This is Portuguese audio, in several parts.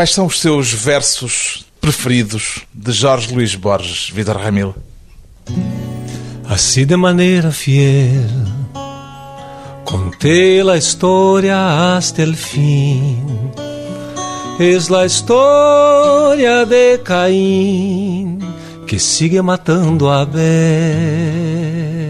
Quais são os seus versos preferidos de Jorge Luís Borges, Vitor Ramil? Assim de maneira fiel Conté la historia hasta el fin. Es la historia de Caín que sigue matando a Abel.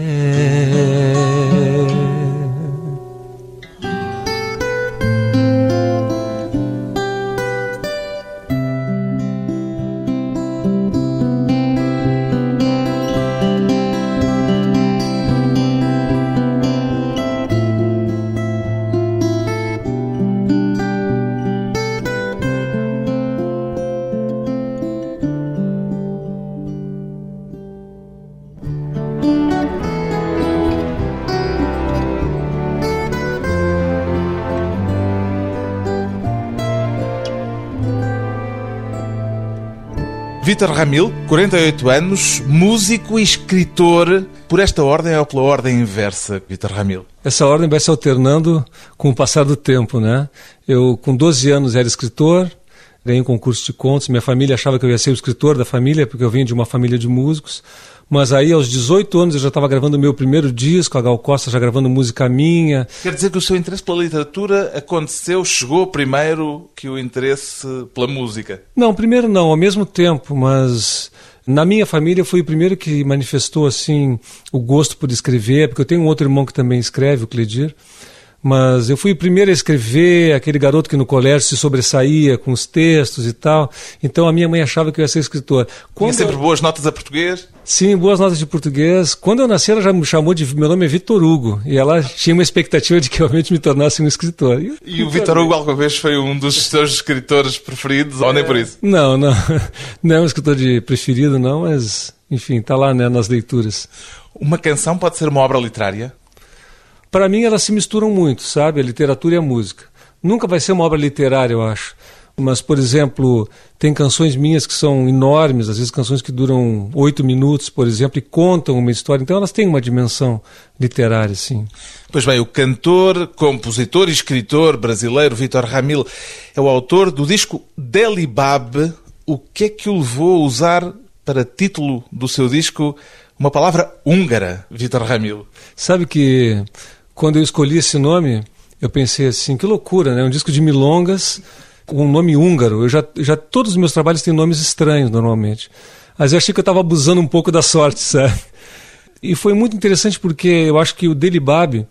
Vítor Ramil, 48 anos, músico e escritor. Por esta ordem ou pela ordem inversa, Vítor Ramil? Essa ordem vai se alternando com o passar do tempo, né? Eu, com 12 anos, era escritor, ganhei um concurso de contos. Minha família achava que eu ia ser o escritor da família, porque eu vim de uma família de músicos. Mas aí, aos 18 anos, eu já estava gravando meu primeiro disco, a Gal Costa já gravando música minha. Quer dizer que o seu interesse pela literatura aconteceu, chegou primeiro que o interesse pela música? Não, primeiro não, ao mesmo tempo, mas na minha família foi o primeiro que manifestou assim o gosto por escrever, porque eu tenho um outro irmão que também escreve, o Cledir. Mas eu fui o primeiro a escrever, aquele garoto que no colégio se sobressaía com os textos e tal. Então a minha mãe achava que eu ia ser escritor. Quando Tinha sempre boas notas a português? Sim, boas notas de português. Quando eu nasci, ela já me chamou de. Meu nome é Vitor Hugo. E ela tinha uma expectativa de que eu realmente me tornasse um escritor. E, e o Vitor Hugo, alguma vez, foi um dos seus escritores preferidos, é... ou nem por isso? Não, não. Não é um escritor de preferido, não, mas, enfim, está lá né, nas leituras. Uma canção pode ser uma obra literária? Para mim, elas se misturam muito, sabe? A literatura e a música. Nunca vai ser uma obra literária, eu acho. Mas, por exemplo, tem canções minhas que são enormes, às vezes canções que duram oito minutos, por exemplo, e contam uma história. Então, elas têm uma dimensão literária, sim. Pois bem, o cantor, compositor e escritor brasileiro Vitor Ramil é o autor do disco Delibab. O que é que o levou a usar para título do seu disco uma palavra húngara, Vitor Ramil? Sabe que quando eu escolhi esse nome, eu pensei assim, que loucura, né? Um disco de milongas com um nome húngaro. Eu já, já todos os meus trabalhos têm nomes estranhos normalmente. Mas eu achei que eu estava abusando um pouco da sorte, sabe? E foi muito interessante porque eu acho que o Delibab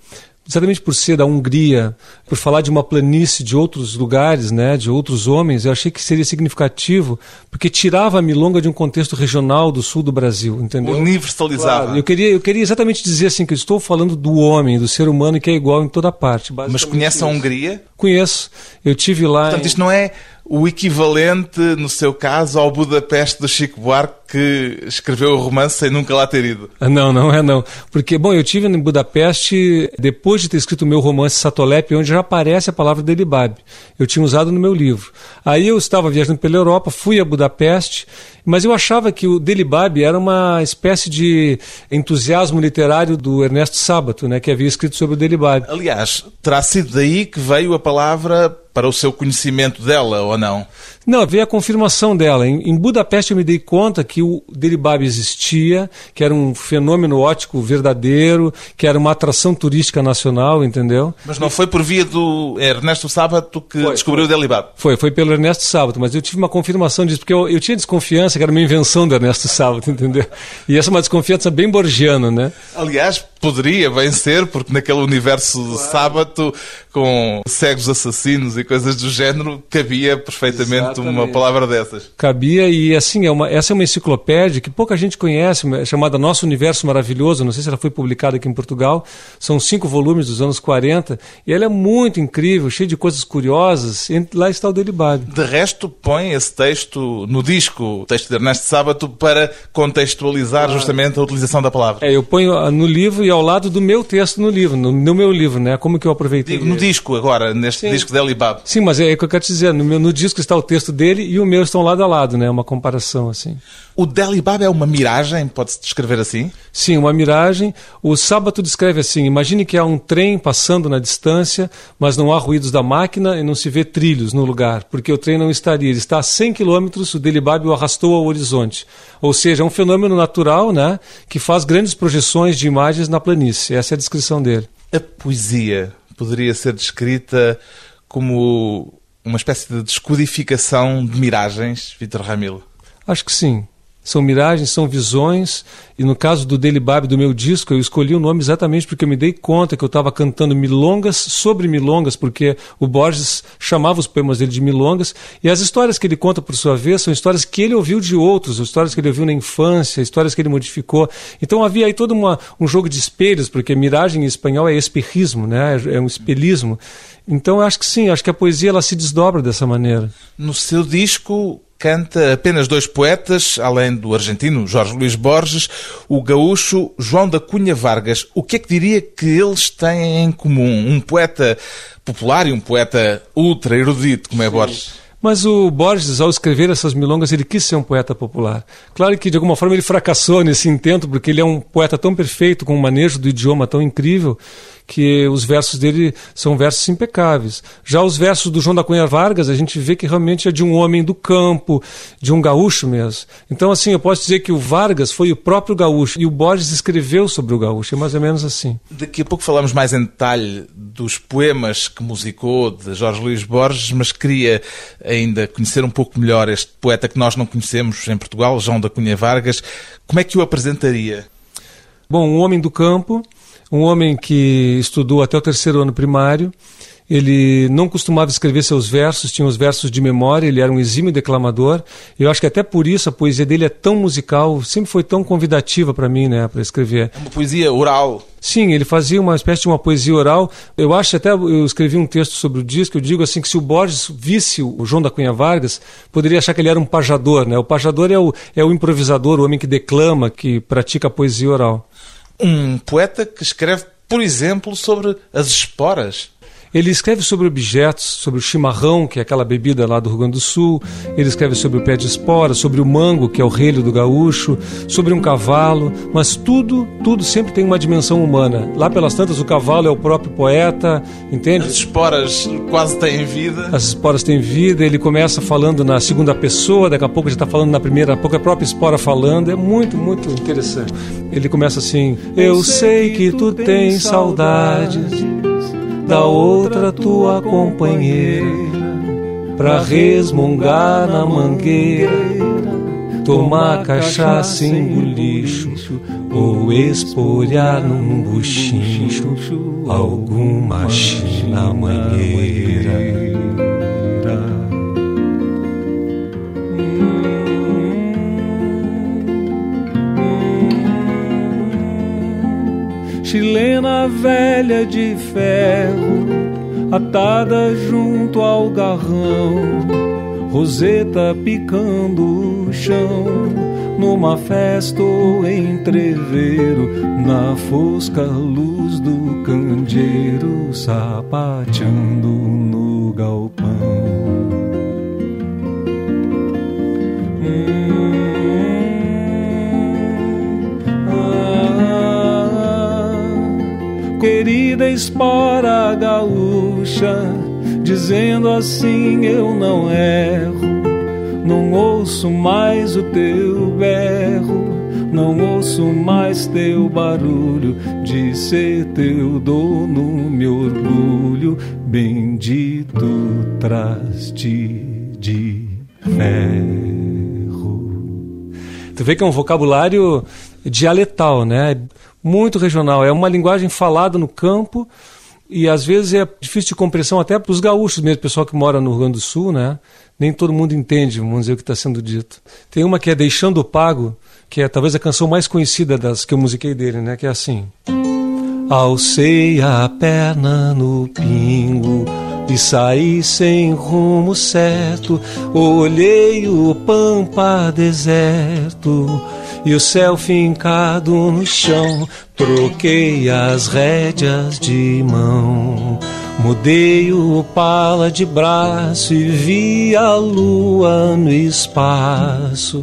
exatamente por ser da Hungria, por falar de uma planície de outros lugares, né, de outros homens, eu achei que seria significativo, porque tirava a milonga de um contexto regional do sul do Brasil, entendeu? Universalizava. Claro, eu queria, eu queria exatamente dizer assim que eu estou falando do homem, do ser humano que é igual em toda parte. Mas conhece a Hungria? Conheço. Eu tive lá. Portanto, em... isto não é o equivalente, no seu caso, ao Budapeste do Chico Buarque, que escreveu o romance sem nunca lá ter ido. Ah, não, não é não. Porque, bom, eu tive em Budapeste, depois de ter escrito o meu romance Satolep, onde já aparece a palavra Delibab. Eu tinha usado no meu livro. Aí eu estava viajando pela Europa, fui a Budapeste, mas eu achava que o Delibab era uma espécie de entusiasmo literário do Ernesto Sábato, né, que havia escrito sobre o Delibab. Aliás, terá sido daí que veio a palavra para o seu conhecimento dela, ou não? Não, veio a confirmação dela. Em, em Budapeste eu me dei conta que o Deribab existia, que era um fenômeno ótico verdadeiro, que era uma atração turística nacional, entendeu? Mas não foi por via do Ernesto Sábato que foi, descobriu foi. o Delibab? Foi, foi pelo Ernesto Sábato, mas eu tive uma confirmação disso, porque eu, eu tinha desconfiança que era uma invenção do Ernesto Sábato, entendeu? E essa é uma desconfiança bem borgiana, né? Aliás, poderia bem ser, porque naquele universo claro. sábado, com cegos assassinos e coisas do género, cabia perfeitamente. Uma palavra dessas. Cabia, e assim, é uma, essa é uma enciclopédia que pouca gente conhece, chamada Nosso Universo Maravilhoso, não sei se ela foi publicada aqui em Portugal, são cinco volumes dos anos 40, e ela é muito incrível, cheia de coisas curiosas, lá está o Delibado. De resto, põe esse texto no disco, o texto de Ernesto Sábato, para contextualizar claro. justamente a utilização da palavra. É, eu ponho no livro e ao lado do meu texto no livro, no, no meu livro, né? Como que eu aproveitei. Digo, no disco agora, neste Sim. disco de Alibaba. Sim, mas é o que eu quero te dizer. No, meu, no disco está o texto dele e o meu estão lado a lado, né? Uma comparação assim. O Delibab é uma miragem, pode-se descrever assim? Sim, uma miragem. O Sábato descreve assim: imagine que há um trem passando na distância, mas não há ruídos da máquina e não se vê trilhos no lugar, porque o trem não estaria. Ele está a 100 quilômetros, o Delibab o arrastou ao horizonte. Ou seja, é um fenômeno natural né, que faz grandes projeções de imagens na planície. Essa é a descrição dele. A poesia poderia ser descrita como uma espécie de descodificação de miragens, Vitor Ramilo? Acho que sim. São miragens, são visões, e no caso do Delibab, do meu disco, eu escolhi o nome exatamente porque eu me dei conta que eu estava cantando milongas sobre milongas, porque o Borges chamava os poemas dele de milongas, e as histórias que ele conta, por sua vez, são histórias que ele ouviu de outros, histórias que ele ouviu na infância, histórias que ele modificou. Então havia aí todo uma, um jogo de espelhos, porque miragem em espanhol é espejismo, né? é um espelhismo. Então eu acho que sim, acho que a poesia ela se desdobra dessa maneira. No seu disco canta apenas dois poetas, além do argentino Jorge Luís Borges, o gaúcho João da Cunha Vargas. O que é que diria que eles têm em comum? Um poeta popular e um poeta ultra erudito, como é Borges? Mas o Borges, ao escrever essas milongas, ele quis ser um poeta popular. Claro que, de alguma forma, ele fracassou nesse intento, porque ele é um poeta tão perfeito, com um manejo do idioma tão incrível, que os versos dele são versos impecáveis. Já os versos do João da Cunha Vargas, a gente vê que realmente é de um homem do campo, de um gaúcho mesmo. Então, assim, eu posso dizer que o Vargas foi o próprio gaúcho, e o Borges escreveu sobre o gaúcho, é mais ou menos assim. Daqui a pouco falamos mais em detalhe dos poemas que musicou de Jorge Luís Borges, mas queria ainda conhecer um pouco melhor este poeta que nós não conhecemos em Portugal, João da Cunha Vargas. Como é que o apresentaria? Bom, um homem do campo, um homem que estudou até o terceiro ano primário. Ele não costumava escrever seus versos, tinha os versos de memória, ele era um exímio declamador. Eu acho que até por isso a poesia dele é tão musical, sempre foi tão convidativa para mim, né, para escrever. É uma poesia oral. Sim, ele fazia uma espécie de uma poesia oral. Eu acho até eu escrevi um texto sobre o disco, eu digo assim que se o Borges visse o João da Cunha Vargas, poderia achar que ele era um pajador, né? O pajador é o, é o improvisador, o homem que declama, que pratica a poesia oral. Um poeta que escreve, por exemplo, sobre as esporas. Ele escreve sobre objetos, sobre o chimarrão, que é aquela bebida lá do Rio Grande do Sul. Ele escreve sobre o pé de espora, sobre o mango, que é o relho do gaúcho, sobre um cavalo. Mas tudo, tudo sempre tem uma dimensão humana. Lá pelas tantas, o cavalo é o próprio poeta, entende? As esporas quase têm vida. As esporas têm vida. Ele começa falando na segunda pessoa, daqui a pouco já está falando na primeira, daqui a pouco a própria espora falando. É muito, muito interessante. Ele começa assim: Eu sei que tu tens saudades da outra tua companheira pra resmungar na mangueira, tomar cachaça em bolicho ou espolhar num buchincho alguma china mangueira. Chilena velha de ferro, atada junto ao garrão, roseta picando o chão, numa festa ou entreveiro, na fosca luz do candeeiro, sapateando no galpão. Querida espora gaúcha, dizendo assim eu não erro. Não ouço mais o teu berro, não ouço mais teu barulho, de ser teu dono me orgulho, bendito traste de ferro. Tu vê que é um vocabulário dialetal, né? Muito regional. É uma linguagem falada no campo e às vezes é difícil de compreensão até para os gaúchos mesmo, pessoal que mora no Rio Grande do Sul, né? Nem todo mundo entende, vamos dizer, o que está sendo dito. Tem uma que é Deixando o Pago, que é talvez a canção mais conhecida das que eu musiquei dele, né? Que é assim. Alcei a perna no pingo e saí sem rumo certo. Olhei o pampa deserto e o céu fincado no chão. Troquei as rédeas de mão, Mudei o pala de braço e vi a lua no espaço,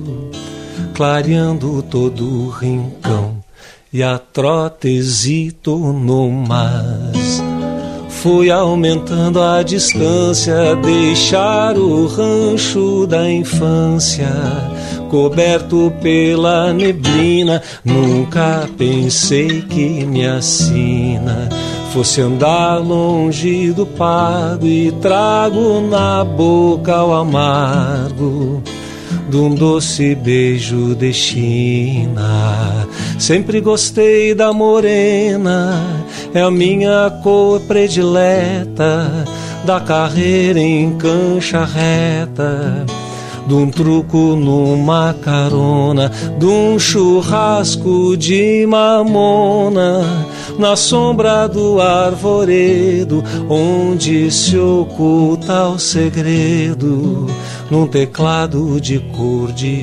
clareando todo o rincão e a trotezito no mas. Fui aumentando a distância, deixar o rancho da infância coberto pela neblina. Nunca pensei que me assina fosse andar longe do pago e trago na boca o amargo de um doce beijo de China. Sempre gostei da morena, é a minha cor predileta, da carreira em cancha reta de um truco numa carona, de um churrasco de mamona, na sombra do arvoredo, onde se oculta o segredo, num teclado de cordiona.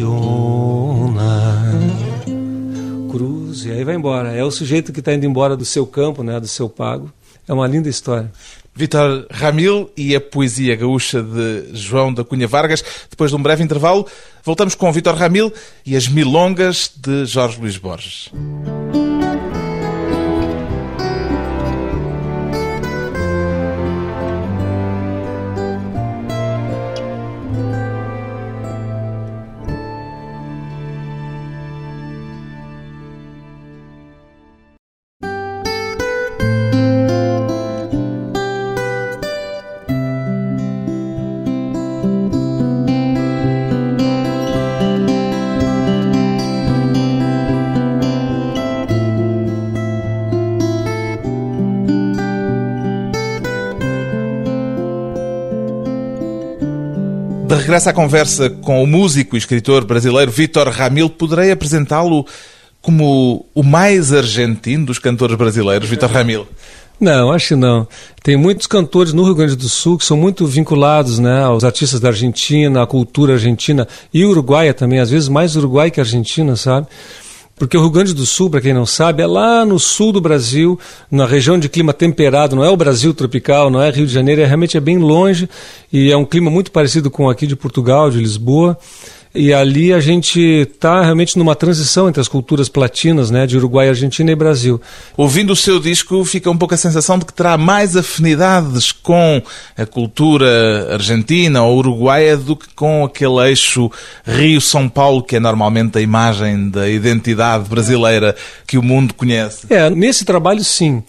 Cruz, e aí vai embora. É o sujeito que está indo embora do seu campo, né, do seu pago. É uma linda história. Vitor Ramil e a poesia gaúcha de João da Cunha Vargas. Depois de um breve intervalo, voltamos com Vitor Ramil e as milongas de Jorge Luís Borges. Regresso à conversa com o músico e escritor brasileiro Vítor Ramil, poderei apresentá-lo como o mais argentino dos cantores brasileiros, Vítor Ramil? Não, acho que não. Tem muitos cantores no Rio Grande do Sul que são muito vinculados né, aos artistas da Argentina, à cultura argentina e uruguaia também, às vezes mais uruguai que argentina, sabe? Porque o Rio Grande do Sul, para quem não sabe, é lá no sul do Brasil, na região de clima temperado, não é o Brasil tropical, não é Rio de Janeiro, é, realmente é bem longe e é um clima muito parecido com aqui de Portugal, de Lisboa. E ali a gente está realmente numa transição entre as culturas platinas, né, de Uruguai, Argentina e Brasil. Ouvindo o seu disco, fica um pouco a sensação de que terá mais afinidades com a cultura argentina ou uruguaia do que com aquele eixo Rio-São Paulo, que é normalmente a imagem da identidade brasileira que o mundo conhece. É, nesse trabalho sim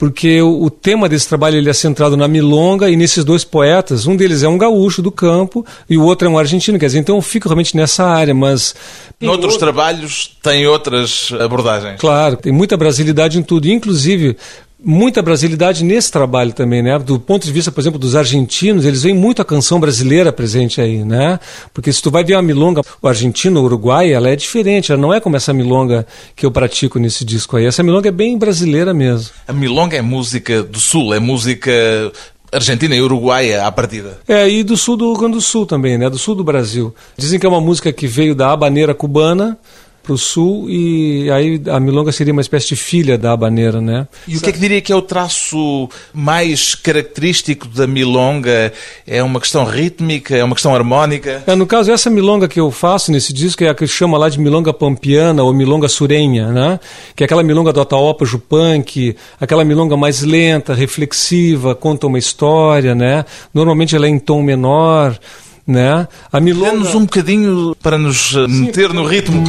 porque o, o, tema desse trabalho ele é centrado na milonga e nesses dois poetas. Um deles é um gaúcho do campo e o outro é um argentino, quer dizer, então eu fico realmente nessa área, mas... Noutros outro... trabalhos tem outras abordagens. Claro, tem muita brasilidade em tudo, inclusive muita brasilidade nesse trabalho também, né? Do ponto de vista, por exemplo, dos argentinos, eles veem muito a canção brasileira presente aí, né? Porque se tu vai ver a milonga o argentino, o uruguai, ela é diferente, ela não é como essa milonga que eu pratico nesse disco aí. Essa milonga é bem brasileira mesmo. A milonga é música do sul, é música Argentina e Uruguaia à partida. É, e do sul do Rio Grande do Sul também, né? Do sul do Brasil. Dizem que é uma música que veio da habaneira cubana, para o sul e aí a milonga seria uma espécie de filha da habaneira, né? E o que é que diria que é o traço mais característico da milonga? É uma questão rítmica, é uma questão harmónica? É, no caso, essa milonga que eu faço nesse disco é a que chama lá de milonga pampiana ou milonga surenha, né? Que é aquela milonga do Ataopa Jupanque, aquela milonga mais lenta, reflexiva, conta uma história, né? Normalmente ela é em tom menor, né? A milonga... Dê-nos um bocadinho para nos meter no ritmo.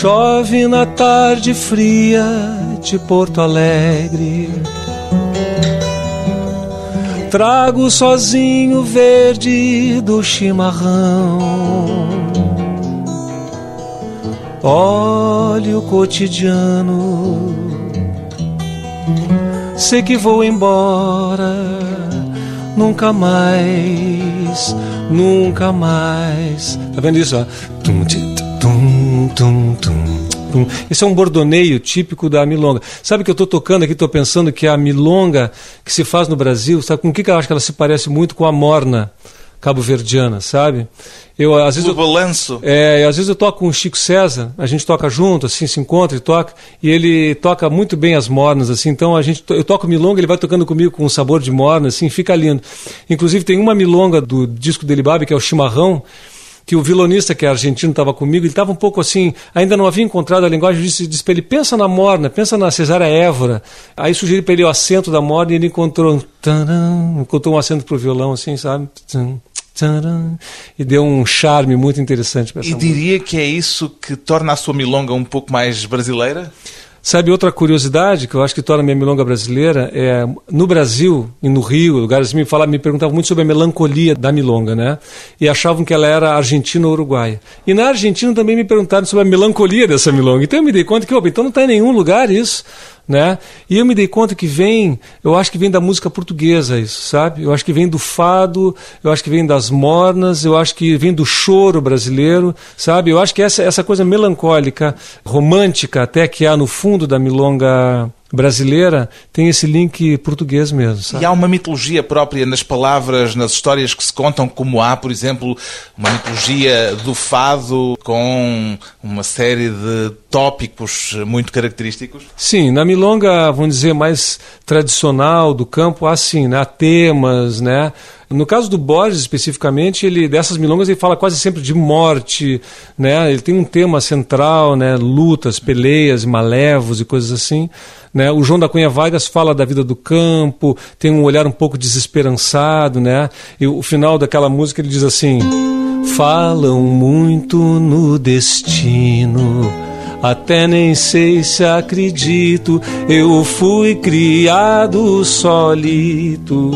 Chove na tarde fria de Porto Alegre. Trago sozinho verde do chimarrão. Olhe o cotidiano. Sei que vou embora, nunca mais, nunca mais. Tá vendo isso? Tum, tum, tum, tum. Esse é um bordoneio típico da milonga. Sabe que eu estou tocando aqui, estou pensando que a milonga que se faz no Brasil, sabe com o que, que eu acho que ela se parece muito com a morna? Cabo-verdiana, sabe? Eu, às vezes, o balanço. É, às vezes eu toco com o Chico César, a gente toca junto, assim, se encontra e toca, e ele toca muito bem as mornas, assim, então a gente, eu toco milonga, ele vai tocando comigo com um sabor de morna, assim, fica lindo. Inclusive tem uma milonga do disco dele, Babi, que é o Chimarrão, que o violonista, que é argentino, estava comigo, ele estava um pouco assim, ainda não havia encontrado a linguagem, disse, disse para ele, pensa na morna, pensa na Cesária Évora. Aí sugeri para ele o acento da morna e ele encontrou, taran, encontrou um acento para o violão, assim, sabe? E deu um charme muito interessante para essa E música. diria que é isso que torna a sua milonga um pouco mais brasileira? Sabe outra curiosidade que eu acho que torna a minha milonga brasileira é no Brasil e no Rio, lugares me falavam, me perguntavam muito sobre a melancolia da milonga, né? E achavam que ela era argentina ou uruguaia. E na Argentina também me perguntaram sobre a melancolia dessa milonga. Então eu me dei conta que, opa, então não está em nenhum lugar isso né? E eu me dei conta que vem, eu acho que vem da música portuguesa isso, sabe? Eu acho que vem do fado, eu acho que vem das mornas, eu acho que vem do choro brasileiro, sabe? Eu acho que essa essa coisa melancólica, romântica até que há no fundo da milonga brasileira tem esse link português mesmo. Sabe? E há uma mitologia própria nas palavras, nas histórias que se contam, como há, por exemplo, uma mitologia do fado com uma série de tópicos muito característicos? Sim, na milonga, vamos dizer, mais tradicional do campo, há sim, né? há temas, né? No caso do Borges especificamente, ele dessas milongas ele fala quase sempre de morte, né? Ele tem um tema central, né? Lutas, peleias, malevos e coisas assim, né? O João da Cunha Vargas fala da vida do campo, tem um olhar um pouco desesperançado, né? E o final daquela música ele diz assim: Falam muito no destino até nem sei se acredito, eu fui criado solito,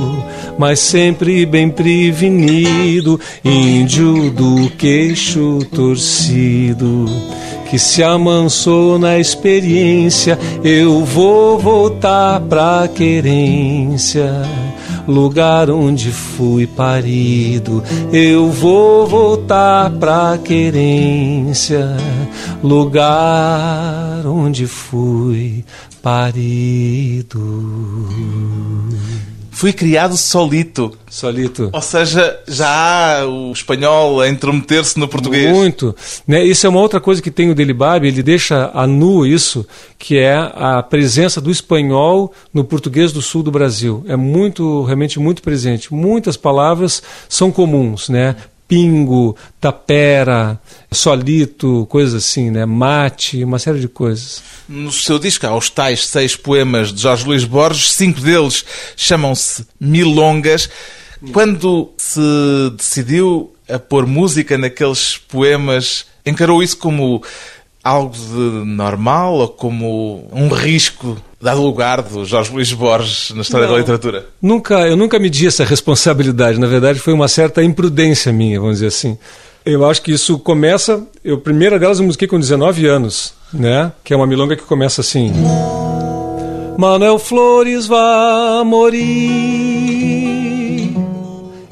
mas sempre bem prevenido, índio do queixo torcido, que se amansou na experiência, eu vou voltar pra querência lugar onde fui parido. Eu vou voltar pra querência, lugar onde fui parido. Fui criado solito. Solito. Ou seja, já há o espanhol a intrometer-se no português. Muito. Né? Isso é uma outra coisa que tem o Delibab, ele deixa a nu isso, que é a presença do espanhol no português do sul do Brasil. É muito, realmente muito presente. Muitas palavras são comuns, né? Pingo, tapera, solito, coisas assim, né? Mate, uma série de coisas. No seu disco há os tais seis poemas de Jorge Luís Borges, cinco deles chamam-se Milongas. Quando se decidiu a pôr música naqueles poemas, encarou isso como algo de normal ou como um risco dado lugar do Jorge Luís Borges na história Não. da literatura? Nunca, eu nunca medi essa responsabilidade. Na verdade, foi uma certa imprudência minha, vamos dizer assim. Eu acho que isso começa. Eu, a primeira delas eu musiquei com 19 anos, né? Que é uma milonga que começa assim. Manuel Flores vai morir.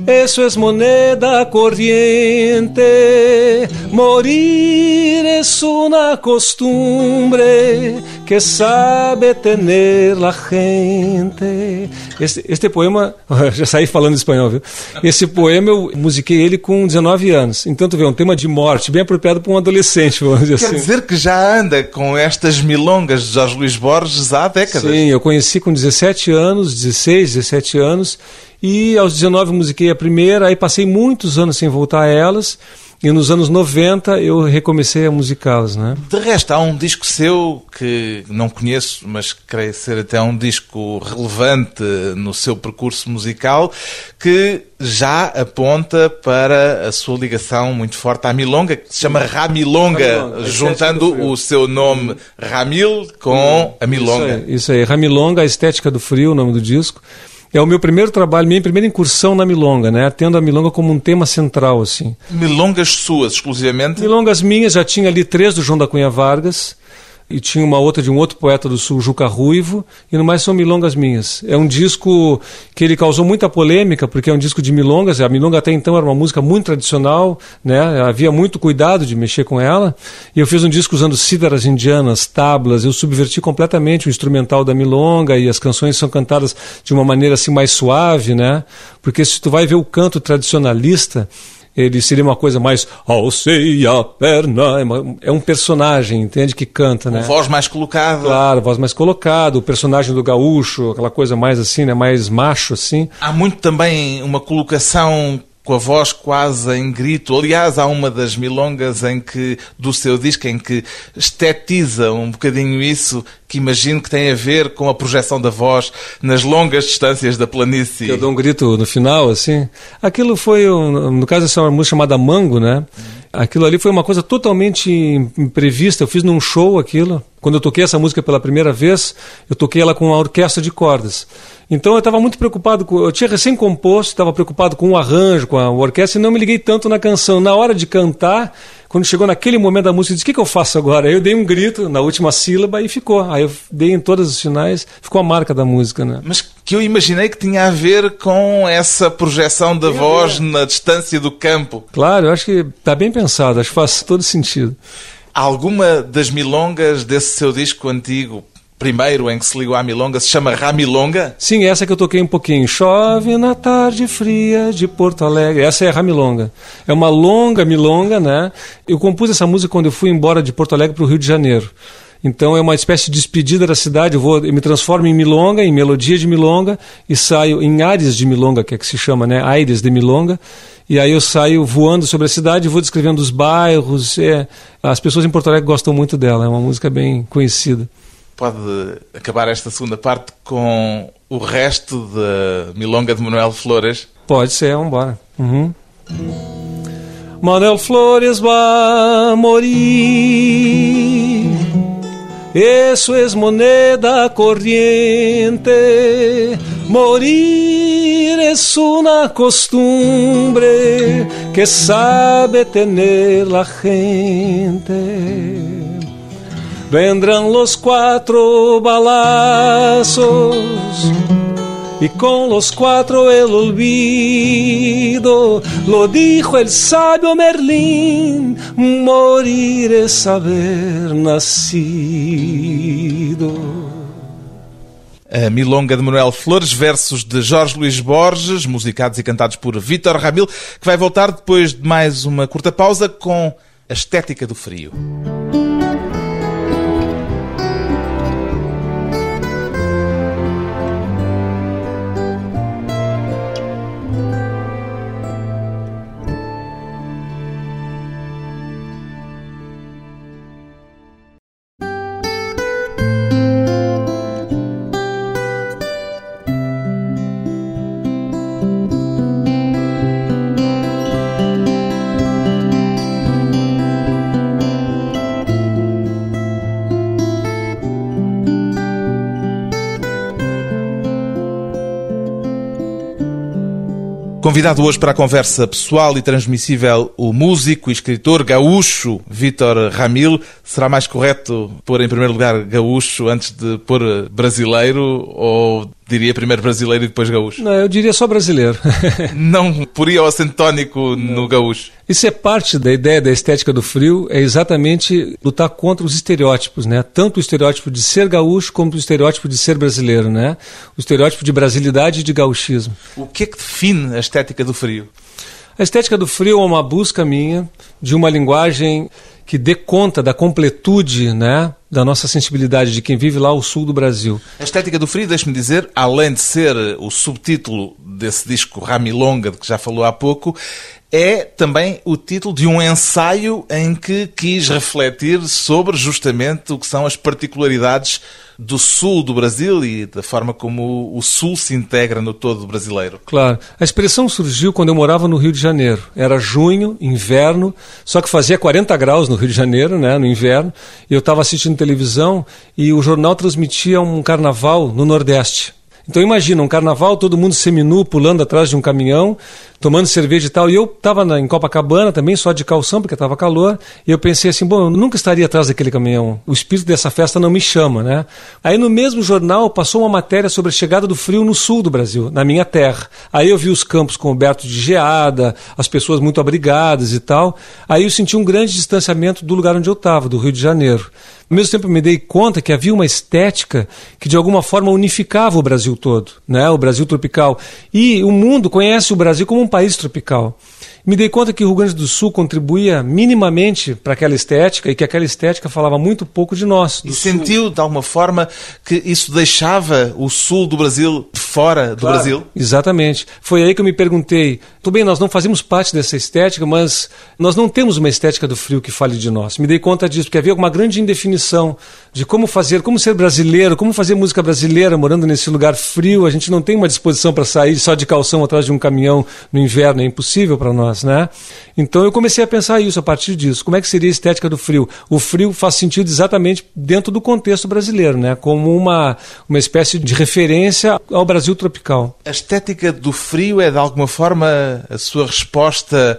Eso es moneda corriente. Morir es una costumbre que sabe tener la gente. Este, este poema, já saí falando espanhol, viu? Esse poema eu musiquei ele com 19 anos. Então tu vê, um tema de morte, bem apropriado para um adolescente, vamos dizer Quer assim. dizer que já anda com estas milongas de Jorge Luís Borges há décadas. Sim, eu conheci com 17 anos, 16, 17 anos, e aos 19 musiquei a primeira, aí passei muitos anos sem voltar a elas, e nos anos 90 eu recomecei a musicá-las, né? De resto, há um disco seu que não conheço, mas creio ser até um disco relevante no seu percurso musical, que já aponta para a sua ligação muito forte à Milonga, que se chama Ramilonga, Ramilonga, a juntando o seu nome Ramil com a Milonga. Isso aí, isso aí. Ramilonga, a estética do frio, o nome do disco. É o meu primeiro trabalho, minha primeira incursão na milonga, né? Tendo a milonga como um tema central, assim. Milongas suas, exclusivamente. Milongas minhas, já tinha ali três do João da Cunha Vargas. E tinha uma outra de um outro poeta do sul, Juca Ruivo, e no mais são milongas minhas. É um disco que ele causou muita polêmica, porque é um disco de milongas, a milonga até então era uma música muito tradicional, né? havia muito cuidado de mexer com ela, e eu fiz um disco usando cítaras indianas, tablas, eu subverti completamente o instrumental da milonga, e as canções são cantadas de uma maneira assim mais suave, né? porque se tu vai ver o canto tradicionalista, ele seria uma coisa mais alcei a perna, é, é um personagem, entende, que canta, né? voz mais colocada. Claro, voz mais colocada, o personagem do gaúcho, aquela coisa mais assim, né, mais macho assim. Há muito também uma colocação com a voz quase em grito. Aliás, há uma das milongas em que, do seu disco em que estetiza um bocadinho isso, que imagino que tem a ver com a projeção da voz nas longas distâncias da planície. Eu dou um grito no final, assim. Aquilo foi, um, no caso, essa é uma música chamada Mango, né? Aquilo ali foi uma coisa totalmente imprevista. Eu fiz num show aquilo. Quando eu toquei essa música pela primeira vez, eu toquei ela com uma orquestra de cordas. Então eu estava muito preocupado com. Eu tinha recém composto, estava preocupado com o arranjo, com a orquestra, e não me liguei tanto na canção. Na hora de cantar, quando chegou naquele momento da música, eu disse: O que, que eu faço agora? Aí eu dei um grito na última sílaba e ficou. Aí eu dei em todas as finais, ficou a marca da música, né? Mas que eu imaginei que tinha a ver com essa projeção da voz na distância do campo. Claro, acho que está bem pensado, acho que faz todo sentido. Alguma das milongas desse seu disco antigo, primeiro em que se ligou à milonga, se chama Ramilonga? Sim, essa que eu toquei um pouquinho. Chove na tarde fria de Porto Alegre. Essa é a Ramilonga. É uma longa milonga, né? Eu compus essa música quando eu fui embora de Porto Alegre para o Rio de Janeiro. Então é uma espécie de despedida da cidade. Eu, vou, eu me transformo em milonga, em melodia de milonga, e saio em ares de milonga, que é que se chama, né? Aires de milonga. E aí eu saio voando sobre a cidade vou descrevendo os bairros. É, as pessoas em Porto Alegre gostam muito dela. É uma música bem conhecida pode acabar esta segunda parte com o resto da Milonga de Manuel Flores? Pode ser, vamos embora. Uhum. Manuel Flores vai morir. Eso es moneda corriente. Morir es una costumbre que sabe tener la gente. Vendrán los cuatro balazos y con los cuatro el olvido. Lo dijo el sabio Merlín, morir es haber nacido. A Milonga de Manuel Flores, versos de Jorge Luís Borges, musicados e cantados por Vítor Ramil, que vai voltar depois de mais uma curta pausa com a estética do frio. Convidado hoje para a conversa pessoal e transmissível o músico e escritor gaúcho Vítor Ramil. Será mais correto pôr em primeiro lugar gaúcho antes de pôr brasileiro ou diria primeiro brasileiro e depois gaúcho? Não, eu diria só brasileiro. Não poria o acento no gaúcho? Isso é parte da ideia da estética do frio, é exatamente lutar contra os estereótipos, né? Tanto o estereótipo de ser gaúcho como o estereótipo de ser brasileiro, né? O estereótipo de brasilidade e de gauchismo. O que é que define a estética do frio? A estética do frio é uma busca minha de uma linguagem que dê conta da completude né, da nossa sensibilidade de quem vive lá ao sul do Brasil. A estética do frio, deixe-me dizer, além de ser o subtítulo desse disco Ramilonga, de que já falou há pouco, é também o título de um ensaio em que quis refletir sobre justamente o que são as particularidades do sul do Brasil e da forma como o sul se integra no todo brasileiro. Claro. A expressão surgiu quando eu morava no Rio de Janeiro. Era junho, inverno, só que fazia 40 graus no Rio de Janeiro, né, no inverno, e eu estava assistindo televisão e o jornal transmitia um carnaval no Nordeste. Então imagina, um carnaval, todo mundo seminu, pulando atrás de um caminhão, tomando cerveja e tal. E eu estava em Copacabana também, só de calção, porque estava calor. E eu pensei assim, bom, eu nunca estaria atrás daquele caminhão. O espírito dessa festa não me chama, né? Aí no mesmo jornal passou uma matéria sobre a chegada do frio no sul do Brasil, na minha terra. Aí eu vi os campos cobertos de geada, as pessoas muito abrigadas e tal. Aí eu senti um grande distanciamento do lugar onde eu estava, do Rio de Janeiro. Ao mesmo tempo, me dei conta que havia uma estética que, de alguma forma, unificava o Brasil todo, né? o Brasil tropical. E o mundo conhece o Brasil como um país tropical. Me dei conta que o Rio Grande do Sul contribuía minimamente para aquela estética e que aquela estética falava muito pouco de nós. E sentiu, de alguma forma, que isso deixava o sul do Brasil fora do claro, Brasil? Exatamente. Foi aí que eu me perguntei: tudo bem, nós não fazemos parte dessa estética, mas nós não temos uma estética do frio que fale de nós. Me dei conta disso, porque havia uma grande indefinição de como fazer, como ser brasileiro, como fazer música brasileira morando nesse lugar frio. A gente não tem uma disposição para sair só de calção atrás de um caminhão no inverno, é impossível para nós nós, né? Então eu comecei a pensar isso a partir disso. Como é que seria a estética do frio? O frio faz sentido exatamente dentro do contexto brasileiro, né? Como uma, uma espécie de referência ao Brasil tropical. A estética do frio é de alguma forma a sua resposta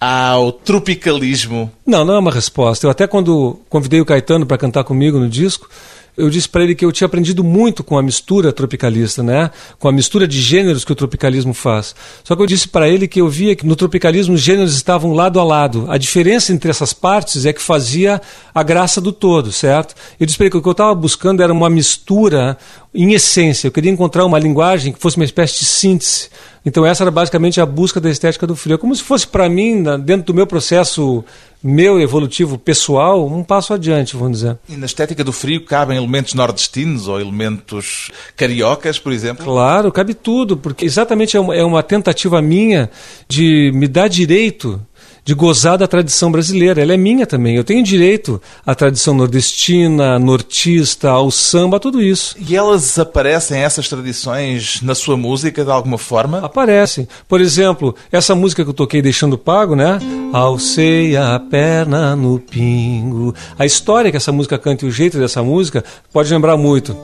ao tropicalismo? Não, não é uma resposta. Eu até quando convidei o Caetano para cantar comigo no disco, eu disse para ele que eu tinha aprendido muito com a mistura tropicalista, né? Com a mistura de gêneros que o tropicalismo faz. Só que eu disse para ele que eu via que no tropicalismo os gêneros estavam lado a lado. A diferença entre essas partes é que fazia a graça do todo, certo? Eu disse para ele que o que eu estava buscando era uma mistura em essência. Eu queria encontrar uma linguagem que fosse uma espécie de síntese. Então essa era basicamente a busca da estética do frio. É como se fosse para mim, dentro do meu processo meu evolutivo pessoal, um passo adiante, vamos dizer. E na estética do frio cabem elementos nordestinos ou elementos cariocas, por exemplo? Claro, cabe tudo, porque exatamente é uma, é uma tentativa minha de me dar direito de gozar da tradição brasileira. Ela é minha também. Eu tenho direito à tradição nordestina, nortista, ao samba, tudo isso. E elas aparecem, essas tradições, na sua música de alguma forma? Aparecem. Por exemplo, essa música que eu toquei Deixando Pago, né? Alcei a perna no pingo. A história que essa música canta e o jeito dessa música pode lembrar muito.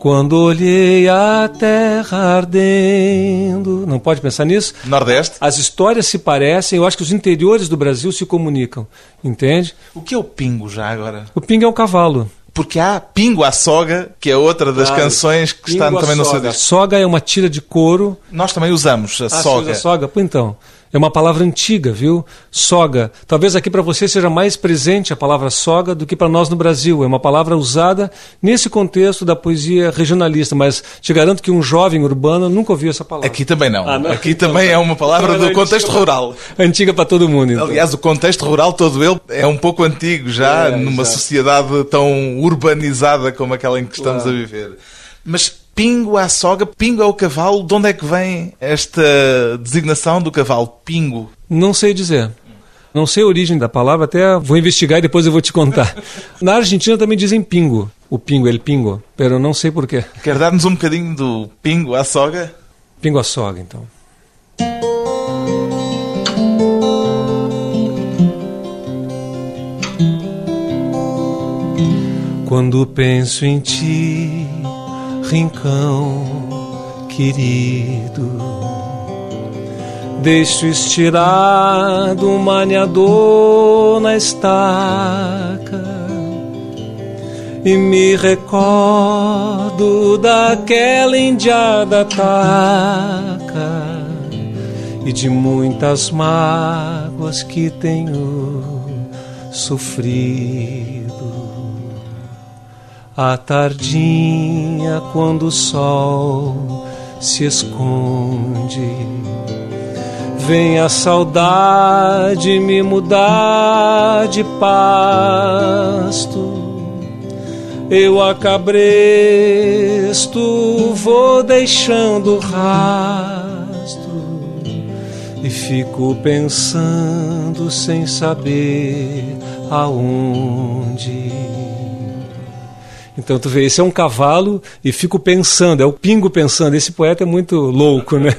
Quando olhei a terra ardendo. Não pode pensar nisso? Nordeste. As histórias se parecem, eu acho que os interiores do Brasil se comunicam. Entende? O que é o pingo já agora? O pingo é um cavalo. Porque há Pingo à Soga, que é outra das claro. canções que pingo está também no seu disco. Soga é uma tira de couro. Nós também usamos a ah, soga. a soga? Pô, então. É uma palavra antiga, viu? Soga. Talvez aqui para você seja mais presente a palavra soga do que para nós no Brasil. É uma palavra usada nesse contexto da poesia regionalista, mas te garanto que um jovem urbano nunca ouviu essa palavra. Aqui também não. Ah, não? Aqui também é uma palavra do contexto rural. Antiga para todo mundo. Então. Aliás, o contexto rural todo ele é um pouco antigo já, é, numa exato. sociedade tão urbanizada como aquela em que estamos claro. a viver. Mas Pingo à soga, pingo é o cavalo. De onde é que vem esta designação do cavalo pingo? Não sei dizer. Não sei a origem da palavra, até vou investigar e depois eu vou te contar. Na Argentina também dizem pingo, o pingo, ele pingo, pero não sei porquê. Quer dar-nos um bocadinho do pingo à soga? Pingo à soga, então. Quando penso em ti rincão querido. Deixo estirado o maniador na estaca e me recordo daquela indiada taca e de muitas mágoas que tenho sofrido. A tardinha, quando o sol se esconde, vem a saudade me mudar de pasto. Eu acabresto, vou deixando rastro e fico pensando sem saber aonde. Então tu vê, esse é um cavalo e fico pensando, é o pingo pensando. Esse poeta é muito louco, né?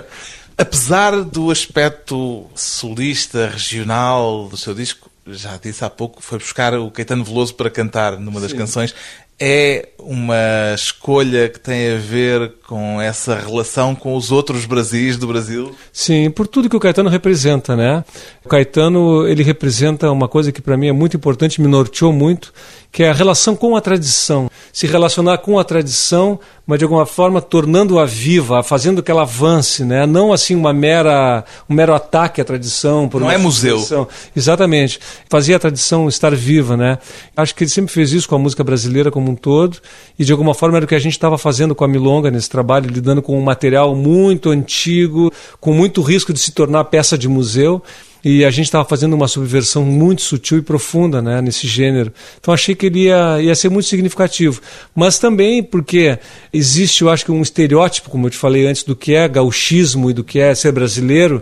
Apesar do aspecto solista, regional do seu disco, já disse há pouco, foi buscar o Caetano Veloso para cantar numa das Sim. canções. É uma escolha que tem a ver com essa relação com os outros Brasis do Brasil? Sim, por tudo que o Caetano representa, né? O Caetano, ele representa uma coisa que para mim é muito importante, me norteou muito, que é a relação com a tradição. Se relacionar com a tradição, mas de alguma forma tornando-a viva, fazendo que ela avance, né? Não assim uma mera, um mero ataque à tradição. Não é museu. Tradição. Exatamente. Fazia a tradição estar viva, né? Acho que ele sempre fez isso com a música brasileira como um todo e de alguma forma era o que a gente estava fazendo com a Milonga nesse trabalho, lidando com um material muito antigo, com muito risco de se tornar peça de museu. E a gente estava fazendo uma subversão muito sutil e profunda né, nesse gênero. Então achei que ele ia, ia ser muito significativo. Mas também porque existe, eu acho que um estereótipo, como eu te falei antes, do que é gauchismo e do que é ser brasileiro.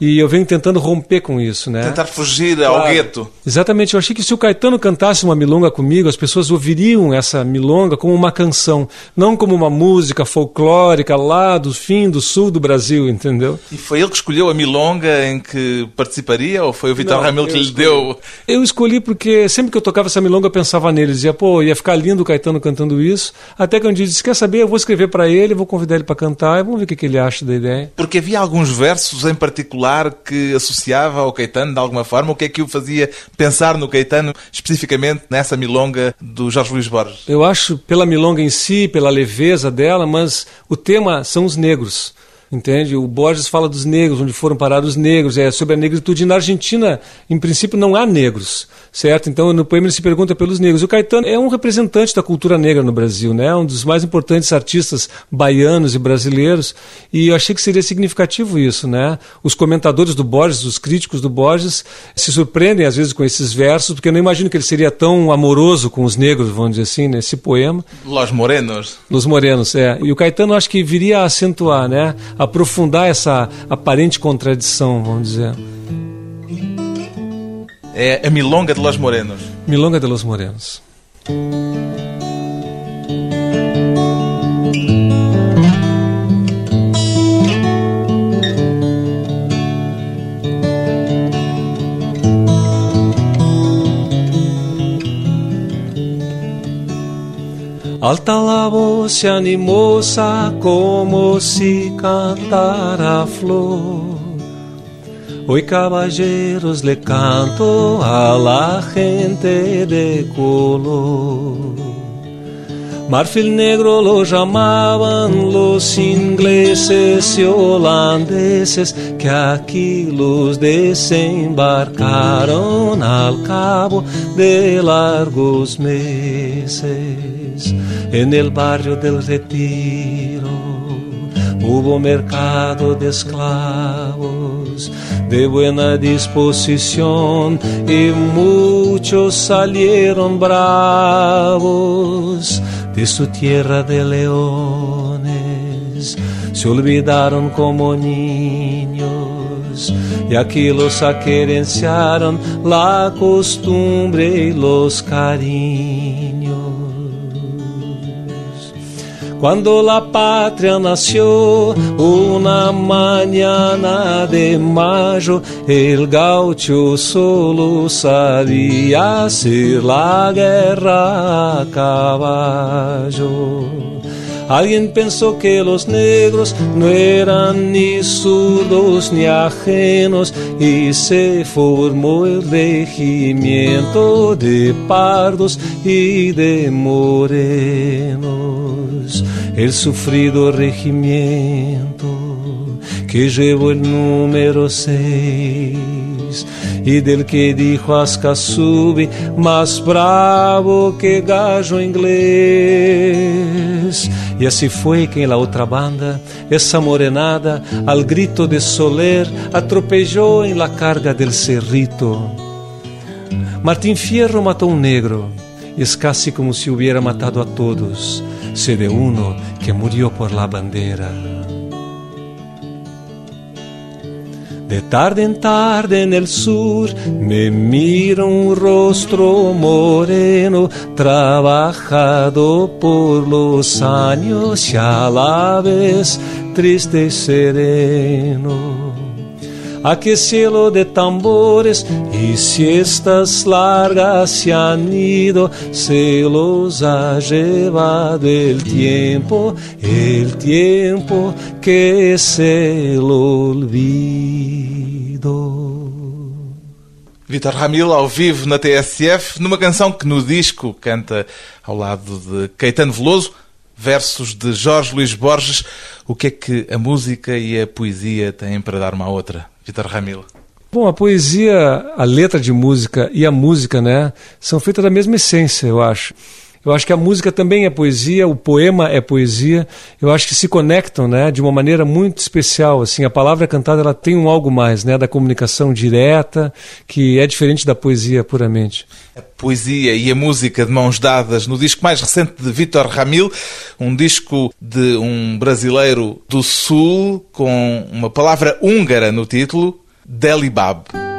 E eu venho tentando romper com isso, né? Tentar fugir claro. ao gueto. Exatamente. Eu achei que se o Caetano cantasse uma milonga comigo, as pessoas ouviriam essa milonga como uma canção, não como uma música folclórica lá do fim do sul do Brasil, entendeu? E foi ele que escolheu a milonga em que participaria ou foi o Vitor Ramil que lhe deu? Eu escolhi porque sempre que eu tocava essa milonga eu pensava nele, dizia, pô, ia ficar lindo o Caetano cantando isso. Até que um dia disse, quer saber, eu vou escrever para ele, vou convidar ele para cantar e vamos ver o que, que ele acha da ideia. Porque havia alguns versos em particular que associava ao Caetano de alguma forma? O que é que o fazia pensar no Caetano, especificamente nessa milonga do Jorge Luís Borges? Eu acho pela milonga em si, pela leveza dela, mas o tema são os negros. Entende? O Borges fala dos negros, onde foram parar os negros, é sobre a negritude. Na Argentina, em princípio, não há negros, certo? Então, no poema ele se pergunta pelos negros. O Caetano é um representante da cultura negra no Brasil, né? Um dos mais importantes artistas baianos e brasileiros. E eu achei que seria significativo isso, né? Os comentadores do Borges, os críticos do Borges, se surpreendem às vezes com esses versos, porque eu não imagino que ele seria tão amoroso com os negros, vamos dizer assim, nesse poema. Los Morenos. Los Morenos, é. E o Caetano acho que viria a acentuar, né? Aprofundar essa aparente contradição, vamos dizer. É a Milonga de los Morenos. Milonga de los Morenos. Alta la voz y animosa como si cantara flor. Hoy caballeros le canto a la gente de color. Marfil negro lo llamaban los ingleses y holandeses que aquí los desembarcaron al cabo de largos meses. En el barrio del Retiro hubo mercado de esclavos de buena disposición y muchos salieron bravos de su tierra de leones. Se olvidaron como niños y aquí los aquerenciaron la costumbre y los cariños. Cuando la patria nació, una mañana de mayo, el gaucho solo sabía hacer la guerra a caballo. Alguien pensó que los negros no eran ni zurdos ni ajenos y se formó el regimiento de pardos y de morenos. El sufrido regimiento que llevó el número seis y del que dijo Ascasubi más bravo que gallo inglés. Y así fue que en la otra banda, esa morenada, al grito de Soler, atropelló en la carga del cerrito. Martín Fierro matou um negro, y es casi como si hubiera matado a todos, se de uno que murió por la bandera. De tarde en tarde en el sur me mira un rostro moreno, trabajado por los años y a la vez triste y sereno. A que cielo de tambores y siestas largas se han ido, se los ha llevado el tiempo, el tiempo que es el olvido. Vitor Ramil ao vivo na TSF, numa canção que no disco canta ao lado de Caetano Veloso, versos de Jorge Luís Borges. O que é que a música e a poesia têm para dar uma à outra, Vitor Ramil? Bom, a poesia, a letra de música e a música, né, são feitas da mesma essência, eu acho. Eu acho que a música também é poesia, o poema é poesia. Eu acho que se conectam, né, de uma maneira muito especial. Assim, a palavra cantada ela tem um algo mais, né, da comunicação direta, que é diferente da poesia puramente. A poesia e a música de mãos dadas no disco mais recente de Vitor Ramil, um disco de um brasileiro do Sul com uma palavra húngara no título, Delibab.